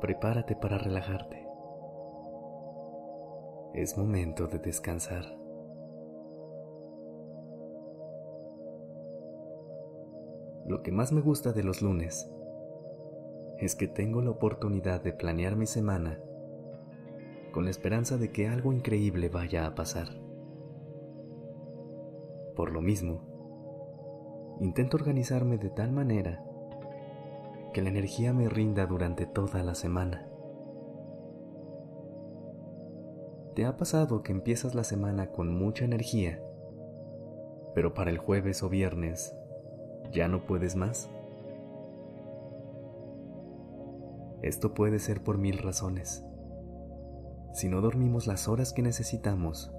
Prepárate para relajarte. Es momento de descansar. Lo que más me gusta de los lunes es que tengo la oportunidad de planear mi semana con la esperanza de que algo increíble vaya a pasar. Por lo mismo, intento organizarme de tal manera que la energía me rinda durante toda la semana. ¿Te ha pasado que empiezas la semana con mucha energía, pero para el jueves o viernes ya no puedes más? Esto puede ser por mil razones. Si no dormimos las horas que necesitamos,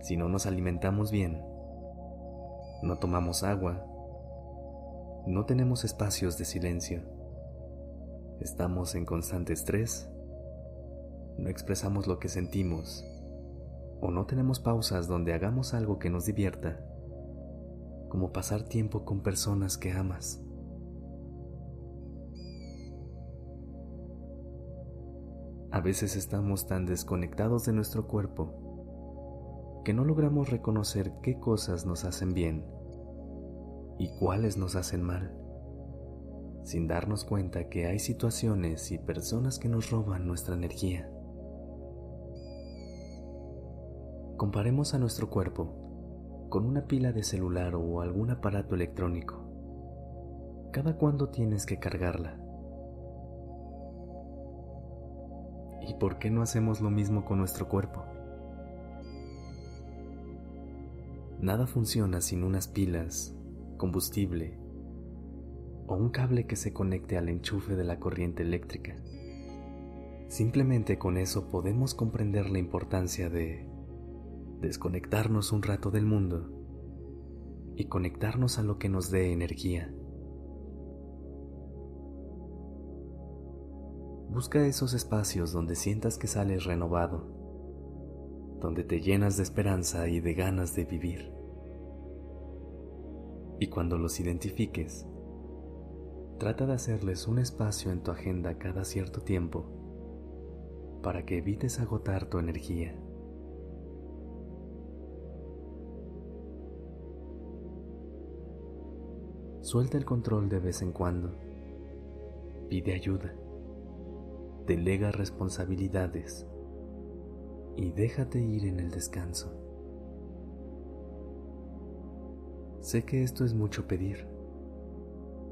si no nos alimentamos bien, no tomamos agua, no tenemos espacios de silencio. Estamos en constante estrés. No expresamos lo que sentimos. O no tenemos pausas donde hagamos algo que nos divierta, como pasar tiempo con personas que amas. A veces estamos tan desconectados de nuestro cuerpo que no logramos reconocer qué cosas nos hacen bien y cuáles nos hacen mal, sin darnos cuenta que hay situaciones y personas que nos roban nuestra energía. Comparemos a nuestro cuerpo con una pila de celular o algún aparato electrónico. ¿Cada cuándo tienes que cargarla? ¿Y por qué no hacemos lo mismo con nuestro cuerpo? Nada funciona sin unas pilas combustible o un cable que se conecte al enchufe de la corriente eléctrica. Simplemente con eso podemos comprender la importancia de desconectarnos un rato del mundo y conectarnos a lo que nos dé energía. Busca esos espacios donde sientas que sales renovado, donde te llenas de esperanza y de ganas de vivir y cuando los identifiques, trata de hacerles un espacio en tu agenda cada cierto tiempo para que evites agotar tu energía. Suelta el control de vez en cuando. Pide ayuda. Delega responsabilidades. Y déjate ir en el descanso. Sé que esto es mucho pedir,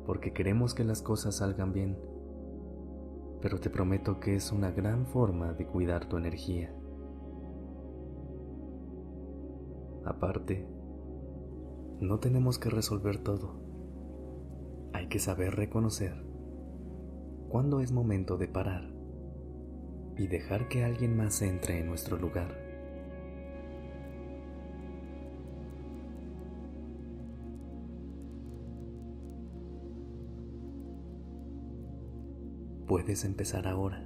porque queremos que las cosas salgan bien, pero te prometo que es una gran forma de cuidar tu energía. Aparte, no tenemos que resolver todo. Hay que saber reconocer cuándo es momento de parar y dejar que alguien más entre en nuestro lugar. Puedes empezar ahora.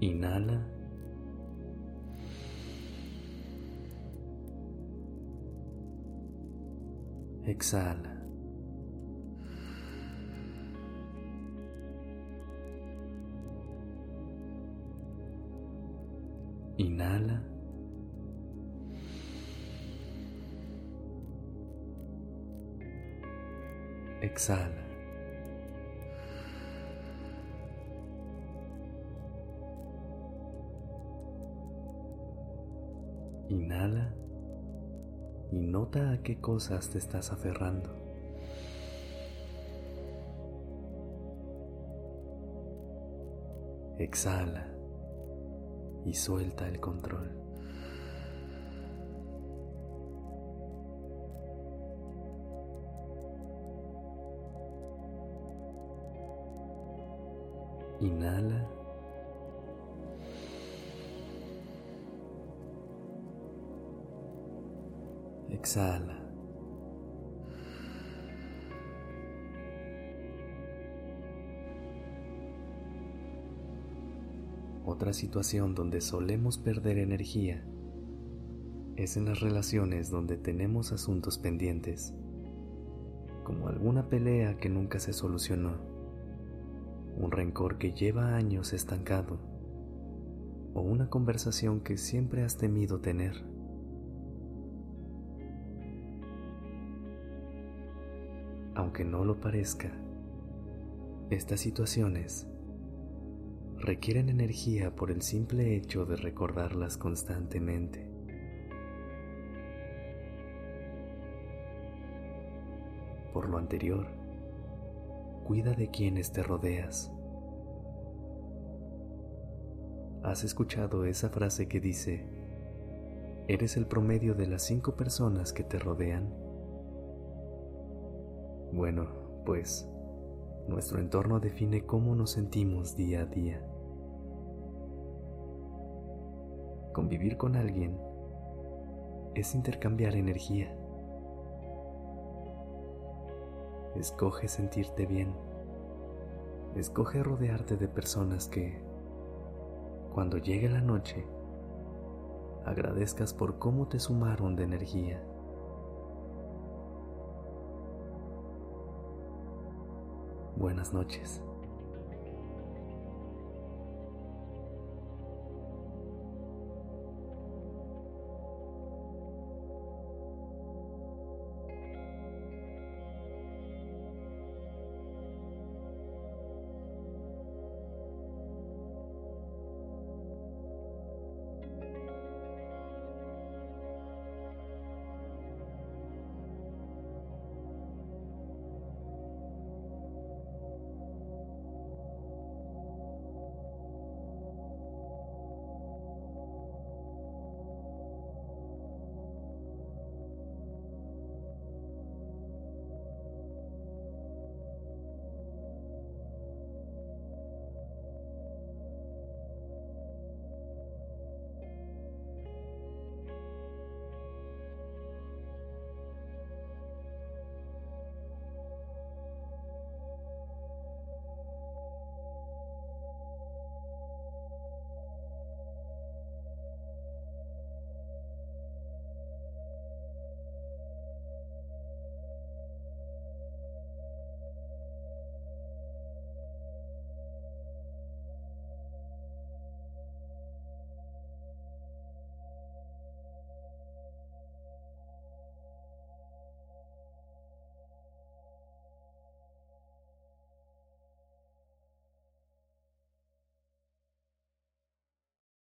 Inhala. Exhala. Inhala. Exhala. Inhala y nota a qué cosas te estás aferrando. Exhala y suelta el control. Inhala Exhala. Otra situación donde solemos perder energía es en las relaciones donde tenemos asuntos pendientes, como alguna pelea que nunca se solucionó, un rencor que lleva años estancado o una conversación que siempre has temido tener. Aunque no lo parezca, estas situaciones requieren energía por el simple hecho de recordarlas constantemente. Por lo anterior, cuida de quienes te rodeas. ¿Has escuchado esa frase que dice, eres el promedio de las cinco personas que te rodean? Bueno, pues nuestro entorno define cómo nos sentimos día a día. Convivir con alguien es intercambiar energía. Escoge sentirte bien. Escoge rodearte de personas que, cuando llegue la noche, agradezcas por cómo te sumaron de energía. Buenas noches.